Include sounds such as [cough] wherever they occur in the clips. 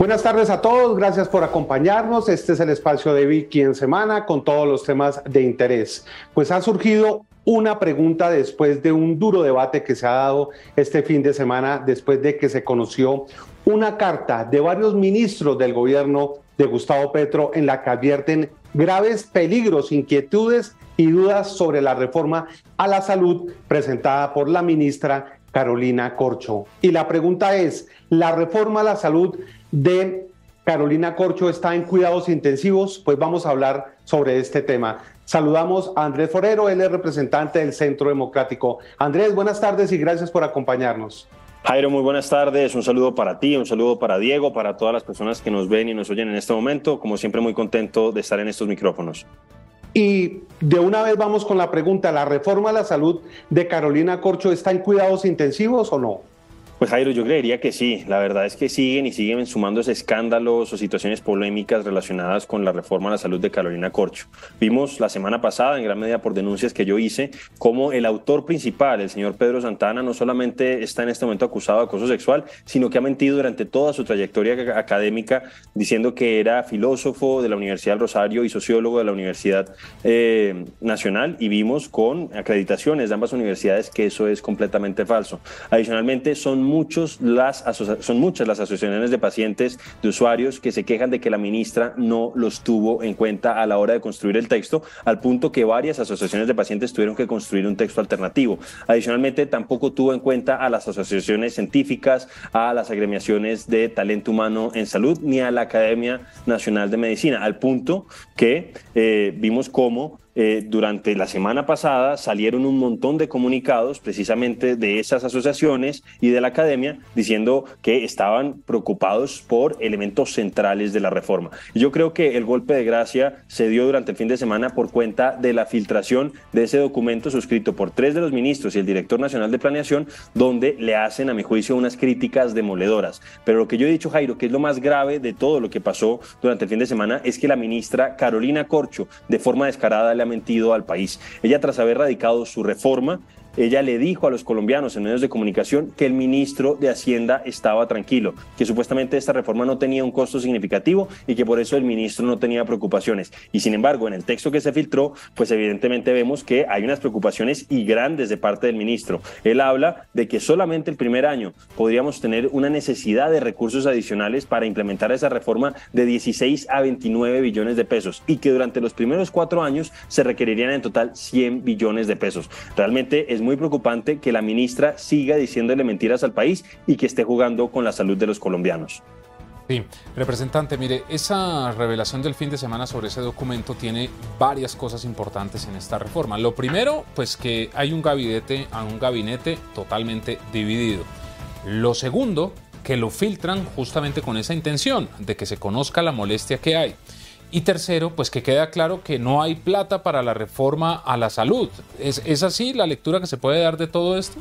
Buenas tardes a todos, gracias por acompañarnos. Este es el espacio de Vicky en semana con todos los temas de interés. Pues ha surgido una pregunta después de un duro debate que se ha dado este fin de semana, después de que se conoció una carta de varios ministros del gobierno de Gustavo Petro en la que advierten graves peligros, inquietudes y dudas sobre la reforma a la salud presentada por la ministra Carolina Corcho. Y la pregunta es, ¿la reforma a la salud de Carolina Corcho está en cuidados intensivos? Pues vamos a hablar sobre este tema. Saludamos a Andrés Forero, él es representante del Centro Democrático. Andrés, buenas tardes y gracias por acompañarnos. Jairo, muy buenas tardes. Un saludo para ti, un saludo para Diego, para todas las personas que nos ven y nos oyen en este momento. Como siempre, muy contento de estar en estos micrófonos. Y de una vez vamos con la pregunta, ¿la reforma a la salud de Carolina Corcho está en cuidados intensivos o no? Pues Jairo, yo creería que sí. La verdad es que siguen y siguen sumándose escándalos o situaciones polémicas relacionadas con la reforma a la salud de Carolina Corcho. Vimos la semana pasada, en gran medida por denuncias que yo hice, cómo el autor principal, el señor Pedro Santana, no solamente está en este momento acusado de acoso sexual, sino que ha mentido durante toda su trayectoria académica diciendo que era filósofo de la Universidad del Rosario y sociólogo de la Universidad eh, Nacional y vimos con acreditaciones de ambas universidades que eso es completamente falso. Adicionalmente, son son muchas las asociaciones de pacientes, de usuarios que se quejan de que la ministra no los tuvo en cuenta a la hora de construir el texto, al punto que varias asociaciones de pacientes tuvieron que construir un texto alternativo. Adicionalmente, tampoco tuvo en cuenta a las asociaciones científicas, a las agremiaciones de talento humano en salud, ni a la Academia Nacional de Medicina, al punto que eh, vimos cómo eh, durante la semana pasada salieron un montón de comunicados precisamente de esas asociaciones y de la academia diciendo que estaban preocupados por elementos centrales de la reforma. Yo creo que el golpe de gracia se dio durante el fin de semana por cuenta de la filtración de ese documento suscrito por tres de los ministros y el director nacional de planeación, donde le hacen, a mi juicio, unas críticas demoledoras. Pero lo que yo he dicho, Jairo, que es lo más grave de todo lo que pasó durante el fin de semana, es que la ministra Carolina Corcho, de forma descarada, ha mentido al país. Ella, tras haber radicado su reforma, ella le dijo a los colombianos en medios de comunicación que el ministro de Hacienda estaba tranquilo, que supuestamente esta reforma no tenía un costo significativo y que por eso el ministro no tenía preocupaciones. Y sin embargo, en el texto que se filtró, pues evidentemente vemos que hay unas preocupaciones y grandes de parte del ministro. Él habla de que solamente el primer año podríamos tener una necesidad de recursos adicionales para implementar esa reforma de 16 a 29 billones de pesos y que durante los primeros cuatro años se requerirían en total 100 billones de pesos. Realmente es muy preocupante que la ministra siga diciéndole mentiras al país y que esté jugando con la salud de los colombianos. Sí, representante, mire, esa revelación del fin de semana sobre ese documento tiene varias cosas importantes en esta reforma. Lo primero, pues que hay un gabinete, un gabinete totalmente dividido. Lo segundo, que lo filtran justamente con esa intención de que se conozca la molestia que hay. Y tercero, pues que queda claro que no hay plata para la reforma a la salud. ¿Es, ¿Es, así la lectura que se puede dar de todo esto?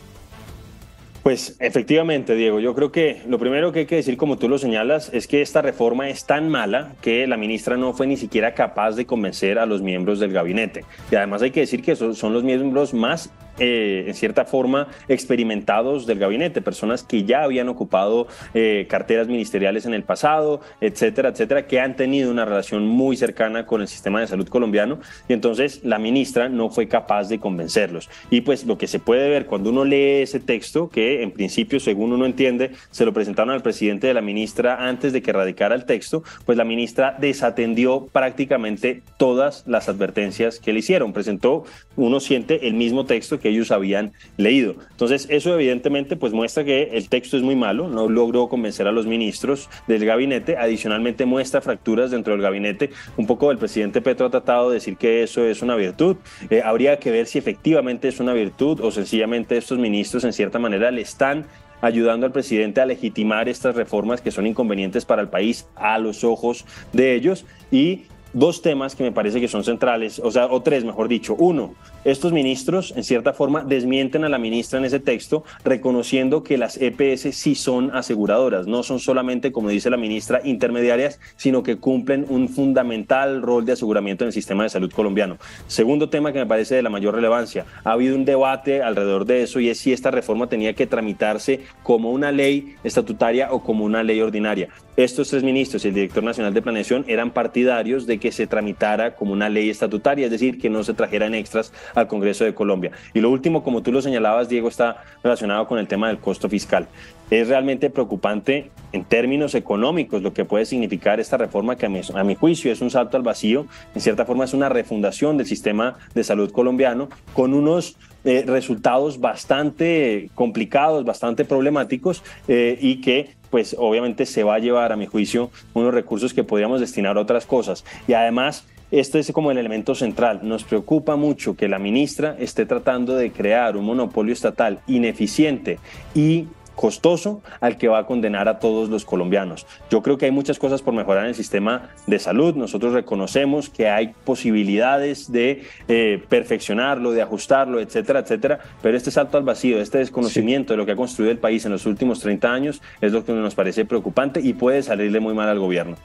Pues efectivamente, Diego, yo creo que lo primero que hay que decir, como tú lo señalas, es que esta reforma es tan mala que la ministra no fue ni siquiera capaz de convencer a los miembros del gabinete. Y además hay que decir que son los miembros más eh, en cierta forma, experimentados del gabinete, personas que ya habían ocupado eh, carteras ministeriales en el pasado, etcétera, etcétera, que han tenido una relación muy cercana con el sistema de salud colombiano. Y entonces la ministra no fue capaz de convencerlos. Y pues lo que se puede ver cuando uno lee ese texto, que en principio, según uno entiende, se lo presentaron al presidente de la ministra antes de que radicara el texto, pues la ministra desatendió prácticamente todas las advertencias que le hicieron. Presentó, uno siente el mismo texto que ellos habían leído. Entonces, eso evidentemente pues muestra que el texto es muy malo, no logró convencer a los ministros del gabinete, adicionalmente muestra fracturas dentro del gabinete. Un poco el presidente Petro ha tratado de decir que eso es una virtud. Eh, habría que ver si efectivamente es una virtud o sencillamente estos ministros en cierta manera le están ayudando al presidente a legitimar estas reformas que son inconvenientes para el país a los ojos de ellos y dos temas que me parece que son centrales, o sea, o tres, mejor dicho. Uno, estos ministros, en cierta forma, desmienten a la ministra en ese texto, reconociendo que las EPS sí son aseguradoras, no son solamente, como dice la ministra, intermediarias, sino que cumplen un fundamental rol de aseguramiento en el sistema de salud colombiano. Segundo tema que me parece de la mayor relevancia, ha habido un debate alrededor de eso y es si esta reforma tenía que tramitarse como una ley estatutaria o como una ley ordinaria. Estos tres ministros y el director nacional de planeación eran partidarios de que se tramitara como una ley estatutaria, es decir, que no se trajeran extras al Congreso de Colombia. Y lo último, como tú lo señalabas, Diego, está relacionado con el tema del costo fiscal. Es realmente preocupante en términos económicos lo que puede significar esta reforma que a mi, juicio es un salto al vacío, en cierta forma es una refundación del sistema de salud colombiano con unos eh, resultados bastante complicados, bastante problemáticos eh, y que pues obviamente se va a llevar a mi juicio unos recursos que podríamos destinar a otras cosas. Y además este es como el elemento central. Nos preocupa mucho que la ministra esté tratando de crear un monopolio estatal ineficiente y costoso al que va a condenar a todos los colombianos. Yo creo que hay muchas cosas por mejorar en el sistema de salud. Nosotros reconocemos que hay posibilidades de eh, perfeccionarlo, de ajustarlo, etcétera, etcétera. Pero este salto al vacío, este desconocimiento de lo que ha construido el país en los últimos 30 años es lo que nos parece preocupante y puede salirle muy mal al gobierno.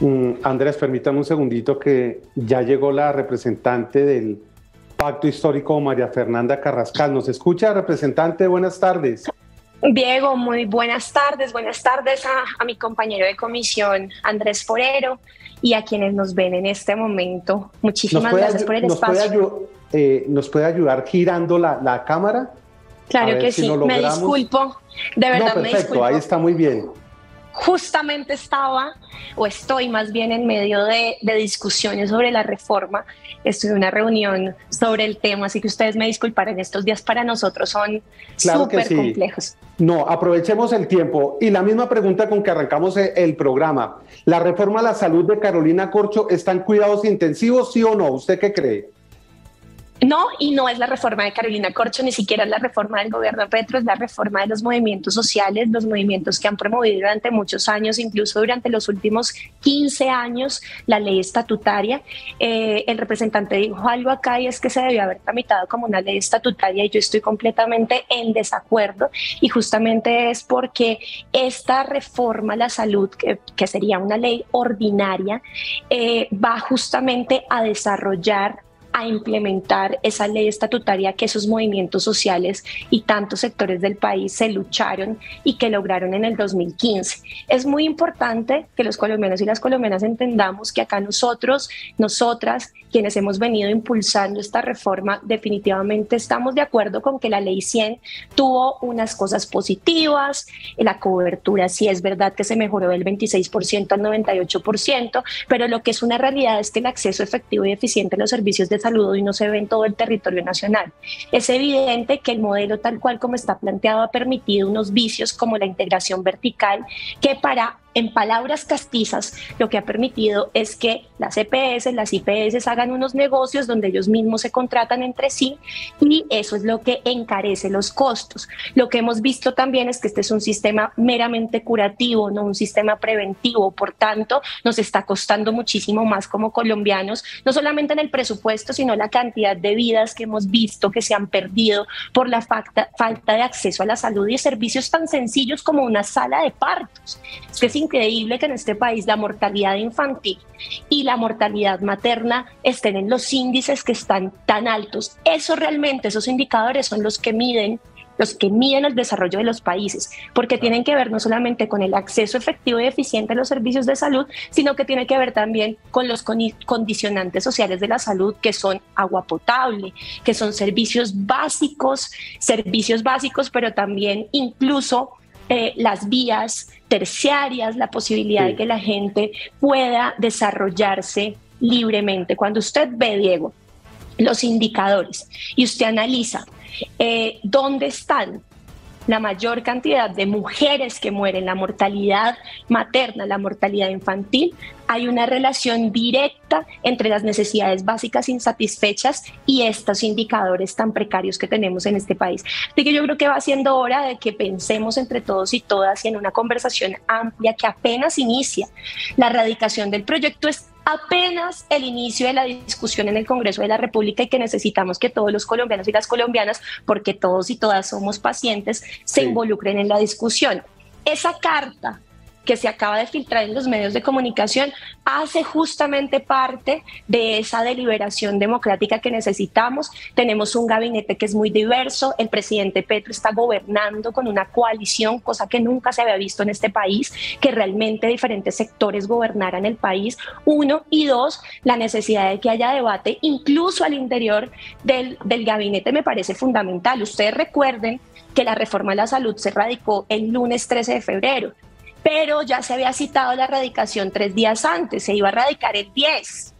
Mm, Andrés, permítame un segundito que ya llegó la representante del Pacto Histórico, María Fernanda Carrascal. ¿Nos escucha, representante? Buenas tardes. Diego, muy buenas tardes. Buenas tardes a, mi compañero de comisión, Andrés Forero, y a quienes nos ven en este momento. Muchísimas gracias por el espacio. Eh, ¿Nos puede ayudar girando la, cámara? Claro que sí, me disculpo. De verdad, no, perfecto, ahí está muy bien justamente estaba, o estoy más bien en medio de, discusiones sobre la reforma. Estoy en una reunión sobre el tema, así que ustedes me disculparán, estos días para nosotros son súper complejos. No, aprovechemos el tiempo. Y la misma pregunta con que arrancamos el programa. ¿La reforma a la salud de Carolina Corcho está en cuidados intensivos, sí o no? ¿Usted qué cree? No, y no es la reforma de Carolina Corcho, ni siquiera es la reforma del gobierno Petro, es la reforma de los movimientos sociales, los movimientos que han promovido durante muchos años, incluso durante los últimos 15 años, la ley estatutaria. Eh, el representante dijo algo acá y es que se debió haber tramitado como una ley estatutaria y yo estoy completamente en desacuerdo y justamente es porque esta reforma a la salud, que, sería una ley ordinaria, eh, va justamente a desarrollar a implementar esa ley estatutaria que esos movimientos sociales y tantos sectores del país se lucharon y que lograron en el 2015. Es muy importante que los colombianos y las colombianas entendamos que acá nosotros, nosotras, quienes hemos venido impulsando esta reforma, definitivamente estamos de acuerdo con que la ley 100 tuvo unas cosas positivas, la cobertura sí es verdad que se mejoró del 26% al 98%, pero lo que es una realidad es que el acceso efectivo y eficiente a los servicios de salud y no se ve en todo el territorio nacional. Es evidente que el modelo tal cual como está planteado ha permitido unos vicios como la integración vertical que para en palabras castizas, lo que ha permitido es que las EPS, las IPS hagan unos negocios donde ellos mismos se contratan entre sí y eso es lo que encarece los costos. Lo que hemos visto también es que este es un sistema meramente curativo, no un sistema preventivo, por tanto, nos está costando muchísimo más como colombianos, no solamente en el presupuesto, sino la cantidad de vidas que hemos visto que se han perdido por la falta, de acceso a la salud y servicios tan sencillos como una sala de partos. Es que increíble que en este país la mortalidad infantil y la mortalidad materna estén en los índices que están tan altos. Eso realmente, esos indicadores son los que miden los que miden el desarrollo de los países, porque tienen que ver no solamente con el acceso efectivo y eficiente a los servicios de salud, sino que tiene que ver también con los condicionantes sociales de la salud, que son agua potable, que son servicios básicos, servicios básicos, pero también incluso eh, las vías terciarias, la posibilidad de que la gente pueda desarrollarse libremente. Cuando usted ve, Diego, los indicadores y usted analiza eh, dónde están la mayor cantidad de mujeres que mueren, la mortalidad materna, la mortalidad infantil, hay una relación directa entre las necesidades básicas insatisfechas y estos indicadores tan precarios que tenemos en este país. Así que yo creo que va siendo hora de que pensemos entre todos y todas y en una conversación amplia que apenas inicia. La erradicación del proyecto es apenas el inicio de la discusión en el Congreso de la República y que necesitamos que todos los colombianos y las colombianas, porque todos y todas somos pacientes, se involucren en la discusión. Esa carta que se acaba de filtrar en los medios de comunicación hace justamente parte de esa deliberación democrática que necesitamos. Tenemos un gabinete que es muy diverso, el presidente Petro está gobernando con una coalición, cosa que nunca se había visto en este país, que realmente diferentes sectores gobernaran el país, uno, y dos, la necesidad de que haya debate incluso al interior del, del gabinete me parece fundamental. Ustedes recuerden que la reforma de la salud se radicó el lunes 13 de febrero pero ya se había citado la radicación tres días antes, se iba a radicar el 10.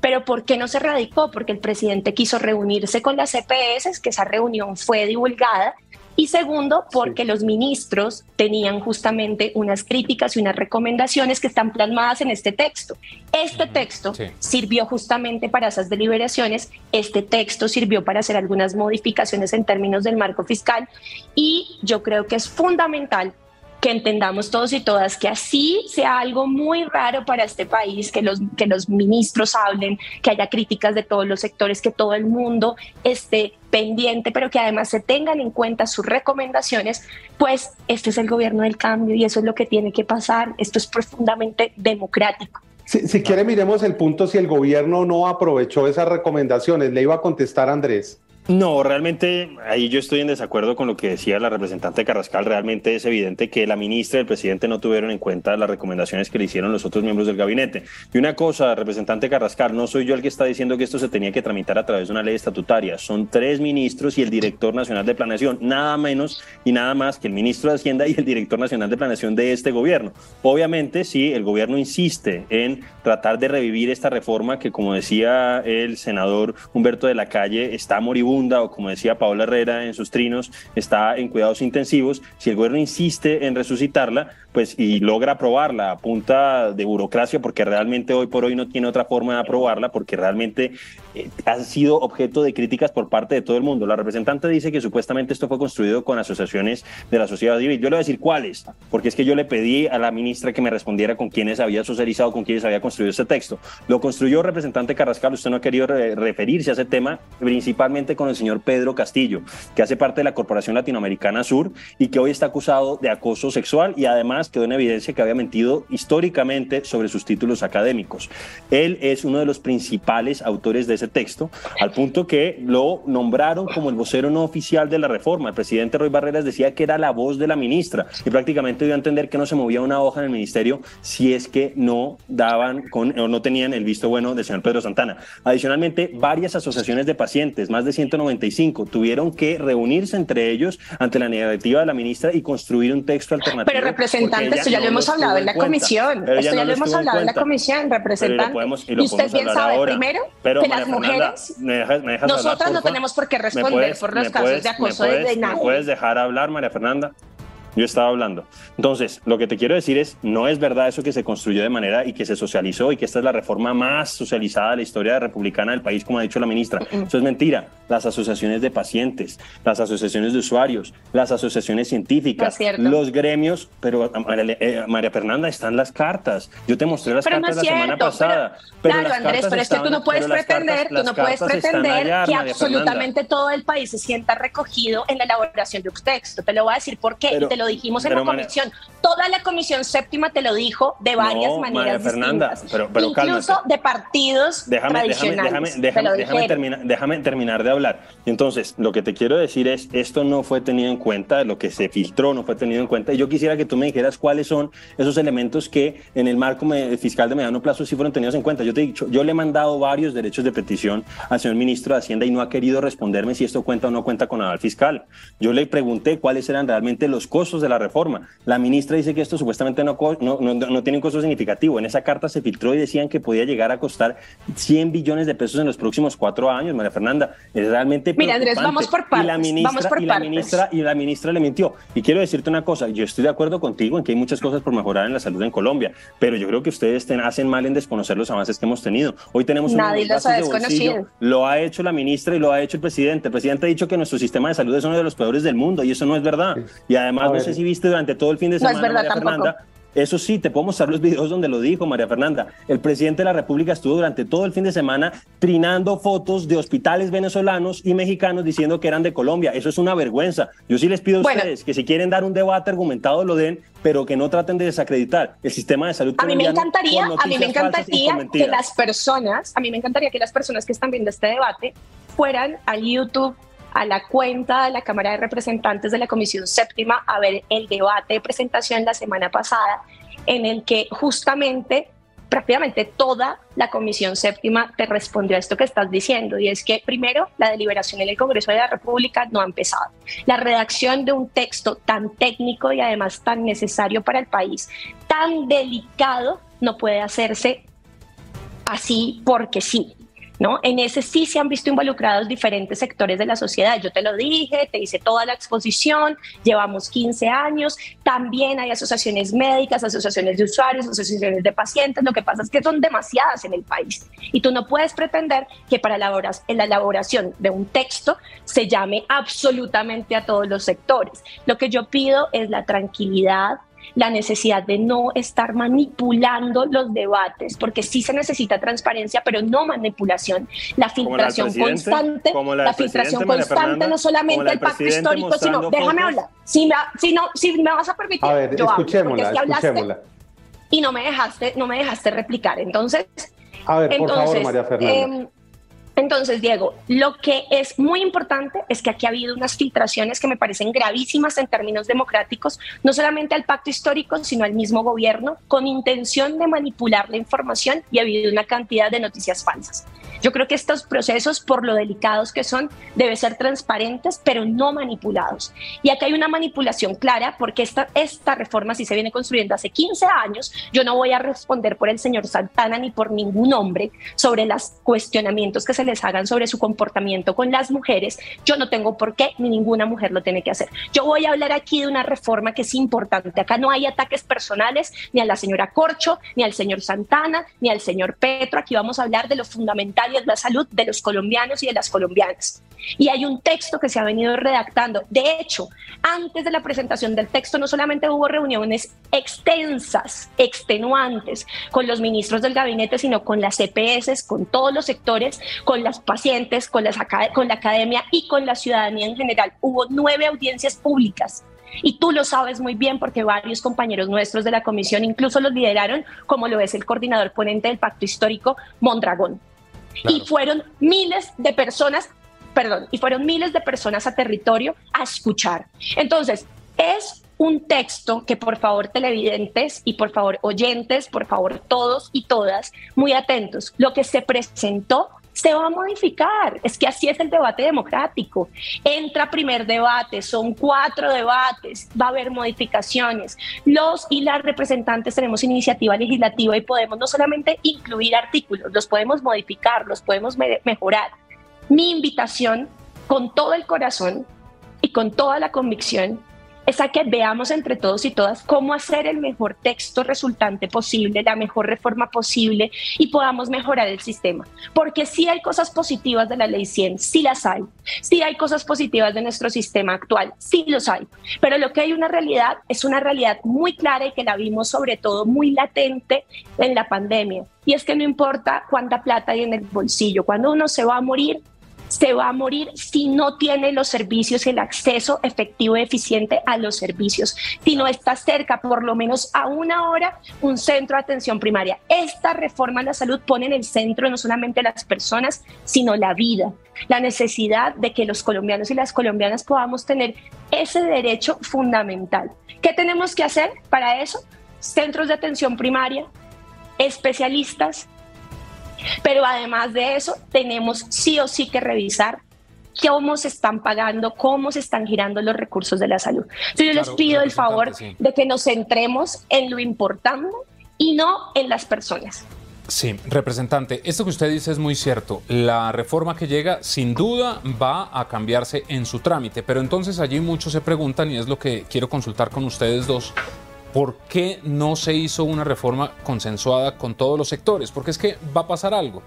Pero ¿por qué no se radicó? Porque el presidente quiso reunirse con las CPS, que esa reunión fue divulgada, y segundo, porque los ministros tenían justamente unas críticas y unas recomendaciones que están plasmadas en este texto. Este texto sirvió justamente para esas deliberaciones, este texto sirvió para hacer algunas modificaciones en términos del marco fiscal y yo creo que es fundamental que entendamos todos y todas que así sea algo muy raro para este país, que los, que los ministros hablen, que haya críticas de todos los sectores, que todo el mundo esté pendiente, pero que además se tengan en cuenta sus recomendaciones, pues este es el gobierno del cambio y eso es lo que tiene que pasar. Esto es profundamente democrático. Si, si quiere, miremos el punto si el gobierno no aprovechó esas recomendaciones. Le iba a contestar Andrés. No, realmente ahí yo estoy en desacuerdo con lo que decía la representante Carrascal. Realmente es evidente que la ministra y el presidente no tuvieron en cuenta las recomendaciones que le hicieron los otros miembros del gabinete. Y una cosa, representante Carrascal, no soy yo el que está diciendo que esto se tenía que tramitar a través de una ley estatutaria. Son tres ministros y el director nacional de planeación, nada menos y nada más que el ministro de Hacienda y el director nacional de planeación de este gobierno. Obviamente, sí, el gobierno insiste en tratar de revivir esta reforma que, como decía el senador Humberto de la Calle, está o como decía Paola Herrera en sus trinos, está en cuidados intensivos, si el gobierno insiste en resucitarla, pues y logra aprobarla a punta de burocracia, porque realmente hoy por hoy no tiene otra forma de aprobarla, porque realmente eh, ha sido objeto de críticas por parte de todo el mundo. La representante dice que supuestamente esto fue construido con asociaciones de la sociedad civil. Yo le voy a decir cuáles, porque es que yo le pedí a la ministra que me respondiera con quiénes había socializado, con quiénes había construido este texto. Lo construyó representante Carrascal, usted no ha querido referirse a ese tema, principalmente con el señor Pedro Castillo, que hace parte de la Corporación Latinoamericana Sur y que hoy está acusado de acoso sexual y además quedó en evidencia que había mentido históricamente sobre sus títulos académicos. Él es uno de los principales autores de ese texto, al punto que lo nombraron como el vocero no oficial de la reforma. El presidente Roy Barreras decía que era la voz de la ministra y prácticamente dio a entender que no se movía una hoja en el ministerio si es que no daban con, o no tenían el visto bueno del señor Pedro Santana. Adicionalmente, varias asociaciones de pacientes, más de 195, tuvieron que reunirse entre ellos ante la negativa de la ministra y construir un texto alternativo. Pero representante, esto ya lo hemos hablado en la comisión. Esto ya lo hemos hablado en la comisión, representante. y, usted bien sabe primero que las mujeres, nosotras no tenemos por qué responder por los casos de acoso de nadie. ¿Me puedes dejar hablar, María Fernanda? Yo estaba hablando. Entonces, lo que te quiero decir es, no es verdad eso que se construyó de manera y que se socializó y que esta es la reforma más socializada de la historia republicana del país, como ha dicho la ministra. Eso es mentira. Las asociaciones de pacientes, las asociaciones de usuarios, las asociaciones científicas, los gremios, pero eh, María, Fernanda, están las cartas. Yo te mostré las cartas la semana pasada. Pero, claro, Andrés, pero es que tú no puedes pretender, tú no puedes pretender que absolutamente todo el país se sienta recogido en la elaboración de un texto. Te lo voy a decir por qué y te lo dijimos en la comisión. Toda la comisión séptima te lo dijo de varias maneras Fernanda, distintas. Pero, pero Incluso de partidos déjame, tradicionales. Déjame, déjame, terminar, déjame terminar de hablar. Entonces, lo que te quiero decir es, esto no fue tenido en cuenta, lo que se filtró no fue tenido en cuenta. Y yo quisiera que tú me dijeras cuáles son esos elementos que en el marco fiscal de mediano plazo sí fueron tenidos en cuenta. Yo te he dicho, yo le he mandado varios derechos de petición al señor ministro de Hacienda y no ha querido responderme si esto cuenta o no cuenta con aval fiscal. Yo le pregunté cuáles eran realmente los costos de la reforma. La ministra dice que esto supuestamente no, no, no, tiene un costo significativo. En esa carta se filtró y decían que podía llegar a costar 100 billones de pesos en los próximos cuatro años, María Fernanda. Es realmente Mira, Andrés, vamos por partes. Y la ministra, y la ministra, y la ministra le mintió. Y quiero decirte una cosa, yo estoy de acuerdo contigo en que hay muchas cosas por mejorar en la salud en Colombia, pero yo creo que ustedes hacen mal en desconocer los avances que hemos tenido. Hoy tenemos Nadie los ha desconocido. Lo ha hecho la ministra y lo ha hecho el presidente. El presidente ha dicho que nuestro sistema de salud es uno de los peores del mundo y eso no es verdad. Y además, no sé si viste durante todo el fin de semana, María Fernanda, Eso sí, te puedo mostrar los videos donde lo dijo María Fernanda. El presidente de la República estuvo durante todo el fin de semana trinando fotos de hospitales venezolanos y mexicanos diciendo que eran de Colombia. Eso es una vergüenza. Yo sí les pido a ustedes que si quieren dar un debate argumentado lo den, pero que no traten de desacreditar el sistema de salud a mí me encantaría, a mí me encantaría que las personas, a mí me encantaría que las personas que están viendo este debate fueran al YouTube a la cuenta de la Cámara de Representantes de la Comisión Séptima a ver el debate de presentación la semana pasada, en el que justamente prácticamente toda la Comisión Séptima te respondió a esto que estás diciendo, y es que primero, la deliberación en el Congreso de la República no ha empezado. La redacción de un texto tan técnico y además tan necesario para el país, tan delicado, no puede hacerse así porque sí. ¿No? En ese sí se han visto involucrados diferentes sectores de la sociedad. Yo te lo dije, te hice toda la exposición, llevamos 15 años, también hay asociaciones médicas, asociaciones de usuarios, asociaciones de pacientes, lo que pasa es que son demasiadas en el país y tú no puedes pretender que para la elaboración de un texto se llame absolutamente a todos los sectores. Lo que yo pido es la tranquilidad, la necesidad de no estar manipulando los debates, porque sí se necesita transparencia, pero no manipulación. La filtración constante, la, filtración constante, no solamente el pacto histórico, sino, déjame hablar, si me, si, no, si me vas a permitir, a ver, yo escuchémosla, escuchémosla. y no me dejaste, no me dejaste replicar. Entonces, a ver, por favor, María Fernanda. Em, entonces, Diego, lo que es muy importante es que aquí ha habido unas filtraciones que me parecen gravísimas en términos democráticos, no solamente al pacto histórico, sino al mismo gobierno, con intención de manipular la información y ha habido una cantidad de noticias falsas. Yo creo que estos procesos, por lo delicados que son, deben ser transparentes, pero no manipulados. Y acá hay una manipulación clara, porque esta, esta reforma, si se viene construyendo hace 15 años, yo no voy a responder por el señor Santana ni por ningún hombre sobre los cuestionamientos que se les hagan sobre su comportamiento con las mujeres. Yo no tengo por qué, ni ninguna mujer lo tiene que hacer. Yo voy a hablar aquí de una reforma que es importante. Acá no hay ataques personales ni a la señora Corcho, ni al señor Santana, ni al señor Petro. Aquí vamos a hablar de lo fundamental es la salud de los colombianos y de las colombianas. Y hay un texto que se ha venido redactando. De hecho, antes de la presentación del texto no solamente hubo reuniones extensas, extenuantes con los ministros del gabinete, sino con las EPS, con todos los sectores, con las pacientes, con, las, con la academia y con la ciudadanía en general. Hubo nueve audiencias públicas y tú lo sabes muy bien porque varios compañeros nuestros de la comisión incluso los lideraron, como lo es el coordinador ponente del pacto histórico, Mondragón. Y fueron miles de personas, perdón, y fueron miles de personas a territorio a escuchar. Entonces, es un texto que por favor televidentes y por favor oyentes, por favor todos y todas, muy atentos. Lo que se presentó se va a modificar. Es que así es el debate democrático. Entra primer debate, son cuatro debates, va a haber modificaciones. Los y las representantes tenemos iniciativa legislativa y podemos no solamente incluir artículos, los podemos modificar, los podemos mejorar. Mi invitación con todo el corazón y con toda la convicción es a que veamos entre todos y todas cómo hacer el mejor texto resultante posible, la mejor reforma posible y podamos mejorar el sistema. Porque sí hay cosas positivas de la ley 100, sí las hay. Sí hay cosas positivas de nuestro sistema actual, sí los hay. Pero lo que hay una realidad es una realidad muy clara y que la vimos sobre todo muy latente en la pandemia. Y es que no importa cuánta plata hay en el bolsillo, cuando uno se va a morir, se va a morir si no tiene los servicios, el acceso efectivo y eficiente a los servicios, si no está cerca por lo menos a una hora un centro de atención primaria. Esta reforma a la salud pone en el centro no solamente las personas, sino la vida, la necesidad de que los colombianos y las colombianas podamos tener ese derecho fundamental. ¿Qué tenemos que hacer para eso? Centros de atención primaria, especialistas, pero además de eso, tenemos sí o sí que revisar cómo se están pagando, cómo se están girando los recursos de la salud. Entonces yo les pido el favor de que nos centremos en lo importante y no en las personas. Sí, representante, esto que usted dice es muy cierto. La reforma que llega sin duda va a cambiarse en su trámite, pero entonces allí muchos se preguntan y es lo que quiero consultar con ustedes dos. ¿Por qué no se hizo una reforma consensuada con todos los sectores? Porque es que va a pasar algo.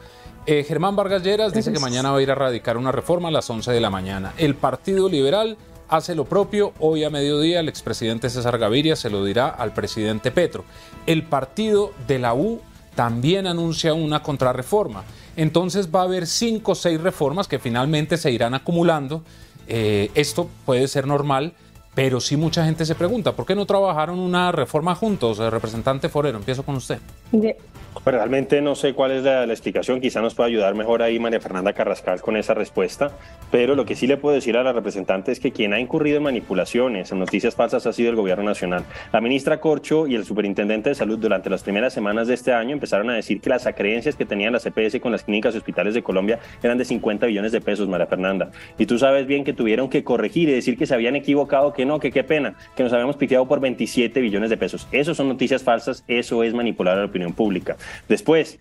Eh, Germán Vargas Lleras dice que mañana va a ir a radicar una reforma a las 11 de la mañana. El Partido Liberal hace lo propio. Hoy a mediodía el expresidente César Gaviria se lo dirá al presidente Petro. El partido de la U también anuncia una contrarreforma. Entonces va a haber cinco o seis reformas que finalmente se irán acumulando. Eh, esto puede ser normal, pero sí mucha gente se pregunta, ¿por qué no trabajaron una reforma juntos? El representante Forero, empiezo con usted. Pues realmente no sé cuál es la, explicación, quizá nos pueda ayudar mejor ahí María Fernanda Carrascal con esa respuesta, pero lo que sí le puedo decir a la representante es que quien ha incurrido en manipulaciones, en noticias falsas, ha sido el gobierno nacional. La ministra Corcho y el superintendente de salud durante las primeras semanas de este año empezaron a decir que las acreencias que tenían las CPS con las clínicas y hospitales de Colombia eran de 50 billones de pesos, María Fernanda. Y tú sabes bien que tuvieron que corregir y decir que se habían equivocado, que no, que qué pena, que nos habíamos piteado por 27 billones de pesos. Eso son noticias falsas, eso es manipular a la opinión pública. Después,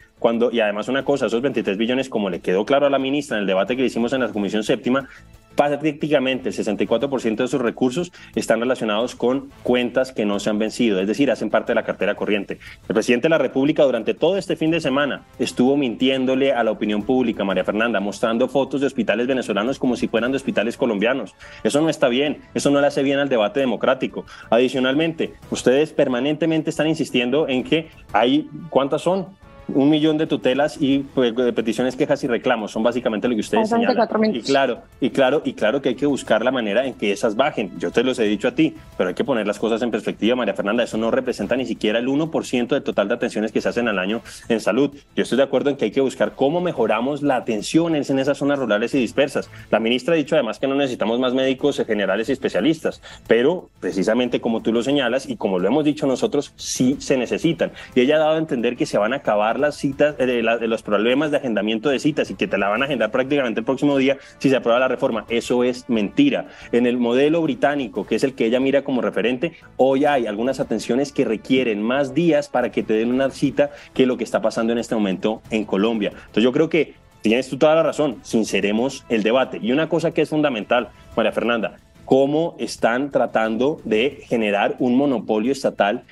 y además una cosa, esos 23 billones, como le quedó claro a la ministra en el debate que hicimos en la Comisión Séptima, prácticamente el 64% de sus recursos están relacionados con cuentas que no se han vencido, es decir, hacen parte de la cartera corriente. El presidente de la República durante todo este fin de semana estuvo mintiéndole a la opinión pública, María Fernanda, mostrando fotos de hospitales venezolanos como si fueran de hospitales colombianos. Eso no está bien, eso no le hace bien al debate democrático. Adicionalmente, ustedes permanentemente están insistiendo en que hay, ¿cuántas son? Un millón de tutelas y pues, de peticiones, quejas y reclamos. Son básicamente lo que ustedes señalan. Y claro, y claro, y claro que hay que buscar la manera en que esas bajen. Yo te los he dicho a ti, pero hay que poner las cosas en perspectiva, María Fernanda. Eso no representa ni siquiera el 1% del total de atenciones que se hacen al año en salud. Yo estoy de acuerdo en que hay que buscar cómo mejoramos la atención en esas zonas rurales y dispersas. La ministra ha dicho además que no necesitamos más médicos generales y especialistas, pero precisamente como tú lo señalas y como lo hemos dicho nosotros, sí se necesitan. Y ella ha dado a entender que se van a acabar las citas, eh, de, los problemas de agendamiento de citas y que te la van a agendar prácticamente el próximo día si se aprueba la reforma. Eso es mentira. En el modelo británico, que es el que ella mira como referente, hoy hay algunas atenciones que requieren más días para que te den una cita que lo que está pasando en este momento en Colombia. Entonces yo creo que tienes tú toda la razón, sinceremos el debate. Y una cosa que es fundamental, María Fernanda, cómo están tratando de generar un monopolio estatal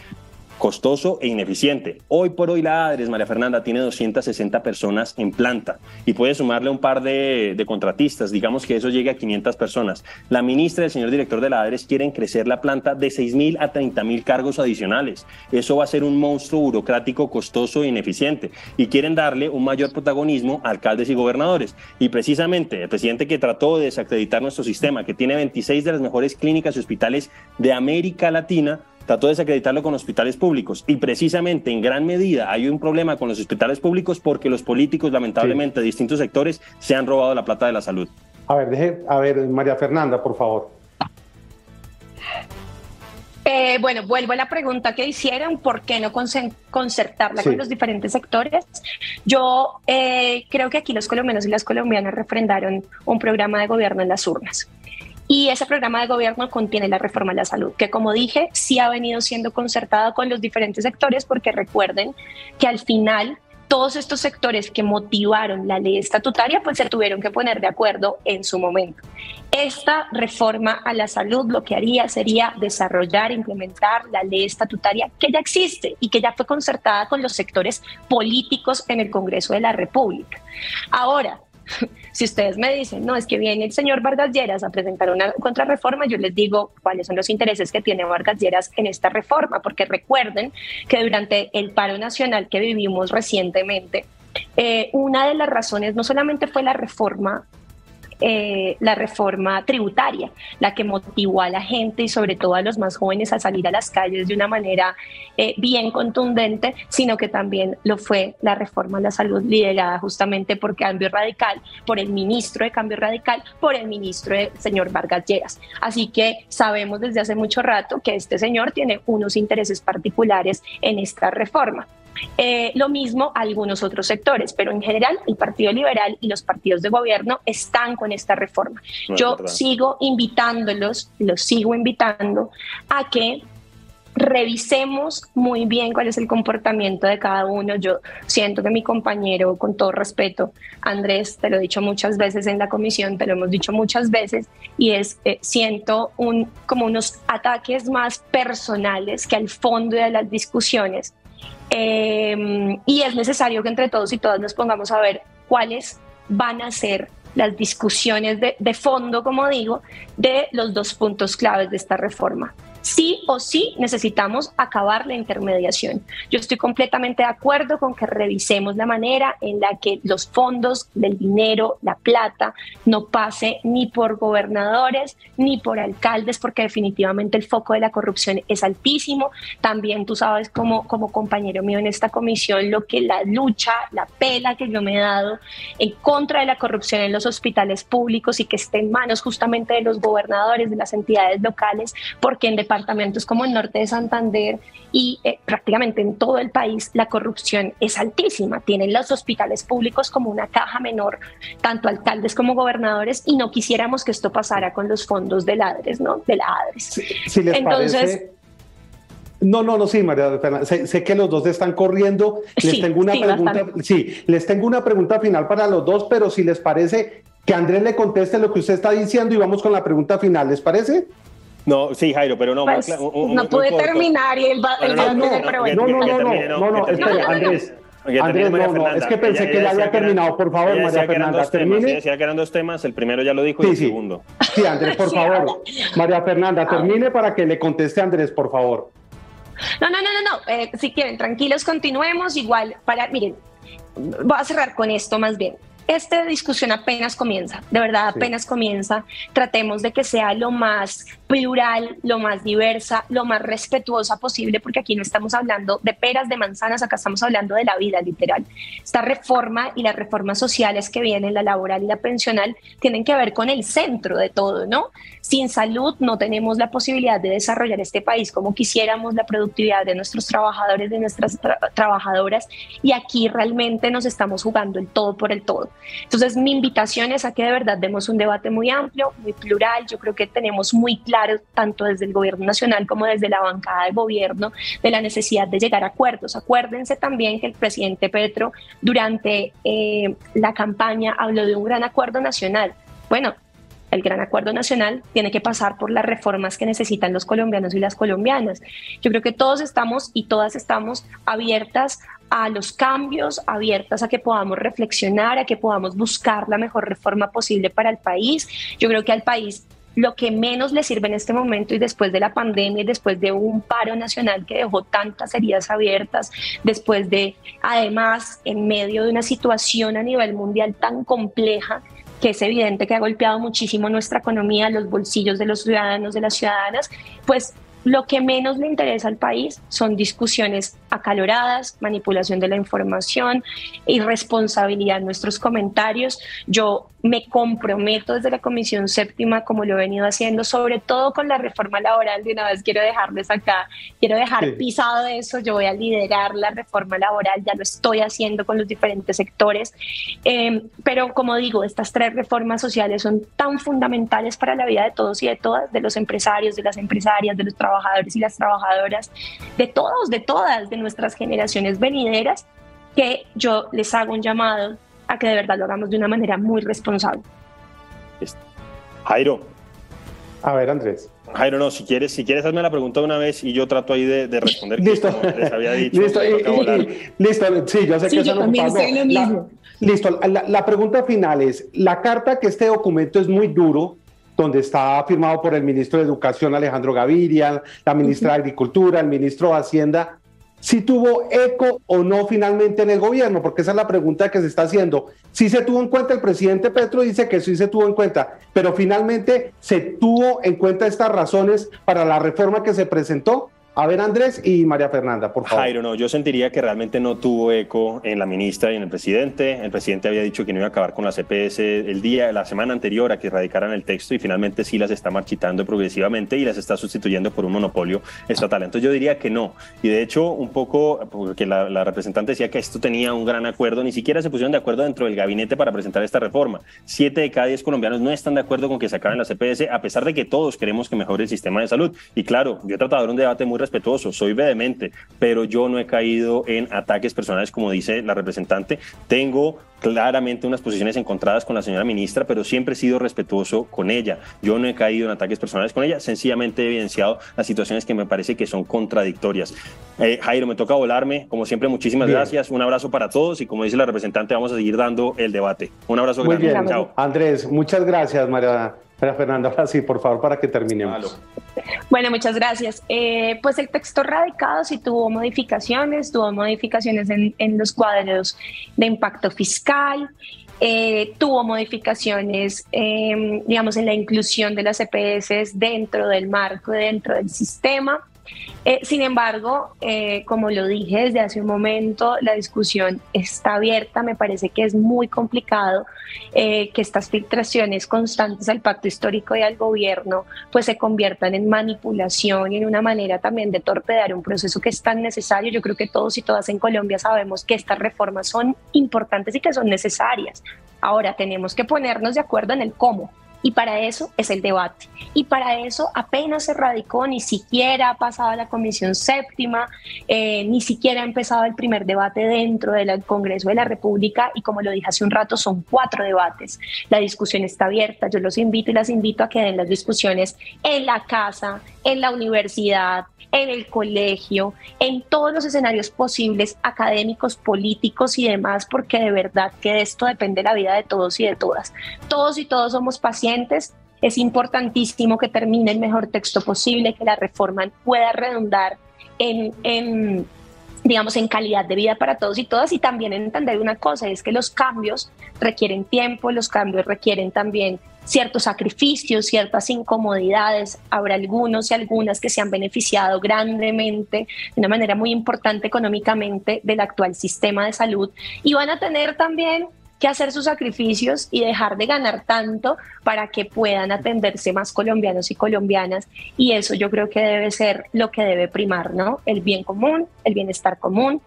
costoso e ineficiente. Hoy por hoy la ADRES, María Fernanda, tiene 260 personas en planta y puede sumarle un par de, contratistas, digamos que eso llegue a 500 personas. La ministra y el señor director de la ADRES quieren crecer la planta de 6.000 a 30.000 cargos adicionales. Eso va a ser un monstruo burocrático costoso e ineficiente y quieren darle un mayor protagonismo a alcaldes y gobernadores. Y precisamente el presidente que trató de desacreditar nuestro sistema, que tiene 26 de las mejores clínicas y hospitales de América Latina, trató de desacreditarlo con hospitales públicos. Y precisamente en gran medida hay un problema con los hospitales públicos porque los políticos, lamentablemente, de distintos sectores, se han robado la plata de la salud. A ver, deje, a ver, María Fernanda, por favor. Eh, bueno, vuelvo a la pregunta que hicieron, ¿por qué no concertarla con los diferentes sectores? Yo eh, creo que aquí los colombianos y las colombianas refrendaron un programa de gobierno en las urnas. Y ese programa de gobierno contiene la reforma a la salud, que como dije, sí ha venido siendo concertado con los diferentes sectores, porque recuerden que al final todos estos sectores que motivaron la ley estatutaria, pues se tuvieron que poner de acuerdo en su momento. Esta reforma a la salud lo que haría sería desarrollar, implementar la ley estatutaria que ya existe y que ya fue concertada con los sectores políticos en el Congreso de la República. Ahora, [laughs] si ustedes me dicen, no, es que viene el señor Vargas Lleras a presentar una contrarreforma, yo les digo cuáles son los intereses que tiene Vargas Lleras en esta reforma, porque recuerden que durante el paro nacional que vivimos recientemente, eh, una de las razones no solamente fue la reforma eh, la reforma tributaria, la que motivó a la gente y sobre todo a los más jóvenes a salir a las calles de una manera eh, bien contundente, sino que también lo fue la reforma a la salud liderada justamente por Cambio Radical, por el ministro de Cambio Radical, por el ministro de señor Vargas Lleras. Así que sabemos desde hace mucho rato que este señor tiene unos intereses particulares en esta reforma. Eh, lo mismo algunos otros sectores, pero en general el Partido Liberal y los partidos de gobierno están con esta reforma. Yo sigo invitándolos, los sigo invitando a que revisemos muy bien cuál es el comportamiento de cada uno. Yo siento que mi compañero, con todo respeto, Andrés, te lo he dicho muchas veces en la comisión, te lo hemos dicho muchas veces, y es, eh, siento un, como unos ataques más personales que al fondo de las discusiones Em, y es necesario que entre todos y todas nos pongamos a ver cuáles van a ser las discusiones de, de fondo, como digo, de los dos puntos claves de esta reforma sí o sí necesitamos acabar la intermediación. Yo estoy completamente de acuerdo con que revisemos la manera en la que los fondos del dinero, la plata, no pase ni por gobernadores ni por alcaldes, porque definitivamente el foco de la corrupción es altísimo. También tú sabes como, como compañero mío en esta comisión lo que la lucha, la pela que yo me he dado en contra de la corrupción en los hospitales públicos y que esté en manos justamente de los gobernadores, de las entidades locales, porque en departamentos como el norte de Santander y eh, prácticamente en todo el país la corrupción es altísima. Tienen los hospitales públicos como una caja menor, tanto alcaldes como gobernadores, y no quisiéramos que esto pasara con los fondos de ladres, ¿no? De la ADRES. Si, les Entonces, No, no, no, sí, María Fernanda. Sé, que los dos están corriendo. Les tengo una pregunta. Sí, les tengo una pregunta final para los dos, pero si les parece que Andrés le conteste lo que usted está diciendo y vamos con la pregunta final, ¿les parece? No, sí, Jairo, pero no. Pues, no pude terminar y él va, no, no, no, no, no, no, espere, Andrés. Andrés, no, no, es que pensé que ya había terminado. Por favor, María Fernanda, termine. Decía que eran dos temas, el primero ya lo dijo y el segundo. Sí, Andrés, por favor. María Fernanda, termine para que le conteste a Andrés, por favor. No, no, no, no, no. Eh, si quieren, tranquilos, continuemos. Igual, para, miren, voy a cerrar con esto más bien esta discusión apenas comienza, de verdad apenas comienza. Tratemos de que sea lo más plural, lo más diversa, lo más respetuosa posible, porque aquí no estamos hablando de peras, de manzanas, acá estamos hablando de la vida literal. Esta reforma y las reformas sociales que vienen, la laboral y la pensional, tienen que ver con el centro de todo, ¿no? Sin salud no tenemos la posibilidad de desarrollar este país como quisiéramos, la productividad de nuestros trabajadores, de nuestras trabajadoras, y aquí realmente nos estamos jugando el todo por el todo. Entonces, mi invitación es a que de verdad demos un debate muy amplio, muy plural. Yo creo que tenemos muy claro, tanto desde el gobierno nacional como desde la bancada de gobierno, de la necesidad de llegar a acuerdos. Acuérdense también que el presidente Petro durante eh, la campaña habló de un gran acuerdo nacional. Bueno, el gran acuerdo nacional tiene que pasar por las reformas que necesitan los colombianos y las colombianas. Yo creo que todos estamos y todas estamos abiertas a los cambios, abiertas a que podamos reflexionar, a que podamos buscar la mejor reforma posible para el país. Yo creo que al país lo que menos le sirve en este momento y después de la pandemia y después de un paro nacional que dejó tantas heridas abiertas, después de, además, en medio de una situación a nivel mundial tan compleja, que es evidente que ha golpeado muchísimo nuestra economía, los bolsillos de los ciudadanos, de las ciudadanas, pues lo que menos le interesa al país son discusiones acaloradas, manipulación de la información, irresponsabilidad en nuestros comentarios. Yo me comprometo desde la Comisión Séptima, como lo he venido haciendo, sobre todo con la reforma laboral. De una vez quiero dejarles acá, quiero dejar pisado eso. Yo voy a liderar la reforma laboral, ya lo estoy haciendo con los diferentes sectores. Em, pero como digo, estas tres reformas sociales son tan fundamentales para la vida de todos y de todas, de los empresarios, de las empresarias, de los trabajadores y las trabajadoras, de todos, de todas, de nuestras generaciones venideras, que yo les hago un llamado a que de verdad lo hagamos de una manera muy responsable. Jairo. A ver, Andrés. Jairo, no, si quieres, si quieres hazme la pregunta una vez y yo trato ahí de, responder. listo. les había dicho. listo, listo, sí, yo sé que eso no La, listo, la, pregunta final es, la carta que este documento es muy duro, donde está firmado por el ministro de Educación Alejandro Gaviria, la ministra de Agricultura, el ministro de Hacienda, si tuvo eco o no finalmente en el gobierno, porque esa es la pregunta que se está haciendo. Si se tuvo en cuenta, el presidente Petro dice que sí se tuvo en cuenta, pero finalmente se tuvo en cuenta estas razones para la reforma que se presentó. A ver, Andrés y María Fernanda, por favor. Jairo, no, yo sentiría que realmente no tuvo eco en la ministra y en el presidente. El presidente había dicho que no iba a acabar con la CPS el día, la semana anterior a que radicaran el texto y finalmente sí las está marchitando progresivamente y las está sustituyendo por un monopolio estatal. Entonces yo diría que no. Y de hecho, un poco, porque la, representante decía que esto tenía un gran acuerdo, ni siquiera se pusieron de acuerdo dentro del gabinete para presentar esta reforma. Siete de cada diez colombianos no están de acuerdo con que se acaben la CPS, a pesar de que todos queremos que mejore el sistema de salud. Y claro, yo he tratado de un debate muy respetuoso, soy vehemente, pero yo no he caído en ataques personales, como dice la representante. Tengo claramente unas posiciones encontradas con la señora ministra, pero siempre he sido respetuoso con ella. Yo no he caído en ataques personales con ella, sencillamente he evidenciado las situaciones que me parece que son contradictorias. Eh, Jairo, me toca volarme. Como siempre, muchísimas gracias. Un abrazo para todos y como dice la representante, vamos a seguir dando el debate. Un abrazo Muy grande. Bien. Chao. Andrés, muchas gracias, María, María Fernanda. Ahora sí, por favor, para que terminemos. Bueno, muchas gracias. Eh, pues el texto radicado sí tuvo modificaciones, tuvo modificaciones en, en los cuadros de impacto fiscal, eh, tuvo modificaciones, eh, digamos, en la inclusión de las EPS dentro del marco, dentro del sistema. Eh, sin embargo, eh, como lo dije desde hace un momento, la discusión está abierta. Me parece que es muy complicado eh, que estas filtraciones constantes al pacto histórico y al gobierno pues se conviertan en manipulación y en una manera también de torpedear un proceso que es tan necesario. Yo creo que todos y todas en Colombia sabemos que estas reformas son importantes y que son necesarias. Ahora tenemos que ponernos de acuerdo en el cómo. Y para eso es el debate. Y para eso apenas se radicó, ni siquiera ha pasado a la Comisión Séptima, eh, ni siquiera ha empezado el primer debate dentro del Congreso de la República. Y como lo dije hace un rato, son cuatro debates. La discusión está abierta. Yo los invito y las invito a que den las discusiones en la casa, en la universidad, en el colegio, en todos los escenarios posibles, académicos, políticos y demás, porque de verdad que de esto depende la vida de todos y de todas. Todos y todos somos pacientes. Es importantísimo que termine el mejor texto posible, que la reforma pueda redundar en, en digamos, en calidad de vida para todos y todas y también entender una cosa, es que los cambios requieren tiempo, los cambios requieren también ciertos sacrificios, ciertas incomodidades, habrá algunos y algunas que se han beneficiado grandemente, de una manera muy importante económicamente del actual sistema de salud y van a tener también que hacer sus sacrificios y dejar de ganar tanto para que puedan atenderse más colombianos y colombianas. Y eso yo creo que debe ser lo que debe primar, ¿no? El bien común, el bienestar común.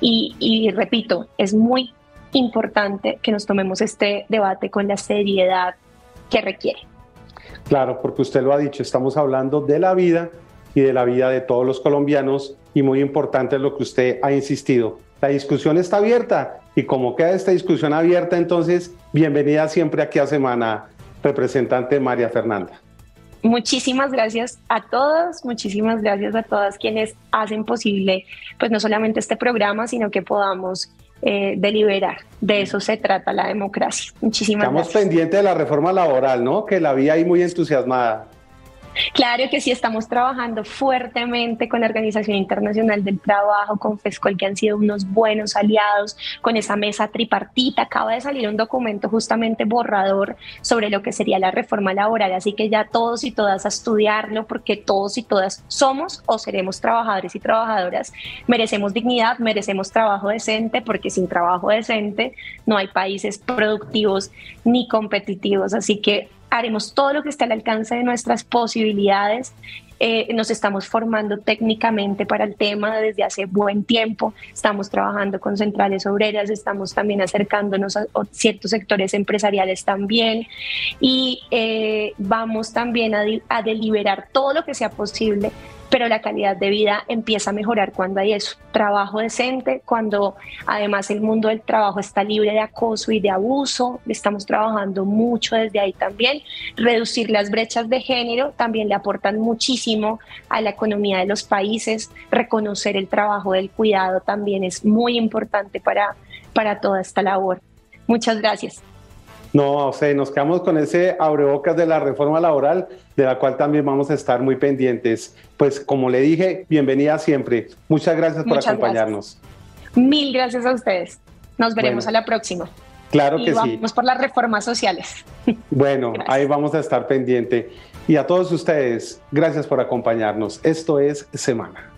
Y, y repito, es muy importante que nos tomemos este debate con la seriedad que requiere. Claro, porque usted lo ha dicho, estamos hablando de la vida y de la vida de todos los colombianos y muy importante es lo que usted ha insistido. La discusión está abierta y como queda esta discusión abierta, entonces bienvenida siempre aquí a Semana, representante María Fernanda. Muchísimas gracias a todos, muchísimas gracias a todas quienes hacen posible, pues no solamente este programa, sino que podamos eh, deliberar. De eso se trata la democracia. Muchísimas Estamos gracias. pendientes de la reforma laboral, ¿no? Que la vi ahí muy entusiasmada. Claro que sí, estamos trabajando fuertemente con la Organización Internacional del Trabajo, con FESCOL, que han sido unos buenos aliados, con esa mesa tripartita. Acaba de salir un documento justamente borrador sobre lo que sería la reforma laboral, así que ya todos y todas a estudiarlo, porque todos y todas somos o seremos trabajadores y trabajadoras. Merecemos dignidad, merecemos trabajo decente, porque sin trabajo decente no hay países productivos ni competitivos. Así que haremos todo lo que esté al alcance de nuestras posibilidades. Eh, nos estamos formando técnicamente para el tema desde hace buen tiempo. Estamos trabajando con centrales obreras, estamos también acercándonos a, ciertos sectores empresariales también y eh, vamos también a deliberar todo lo que sea posible pero la calidad de vida empieza a mejorar cuando hay eso, trabajo decente, cuando además el mundo del trabajo está libre de acoso y de abuso, estamos trabajando mucho desde ahí también, reducir las brechas de género también le aportan muchísimo a la economía de los países, reconocer el trabajo del cuidado también es muy importante para, para toda esta labor. Muchas gracias. No, o sea, nos quedamos con ese abrebocas de la reforma laboral, de la cual también vamos a estar muy pendientes. Pues como le dije, bienvenida siempre. Muchas gracias por Muchas acompañarnos. Gracias. Mil gracias a ustedes. Nos veremos bueno, a la próxima. Claro y que vamos sí. Vamos por las reformas sociales. [laughs] Bueno, gracias. ahí vamos a estar pendiente. Y a todos ustedes, gracias por acompañarnos. Esto es Semana.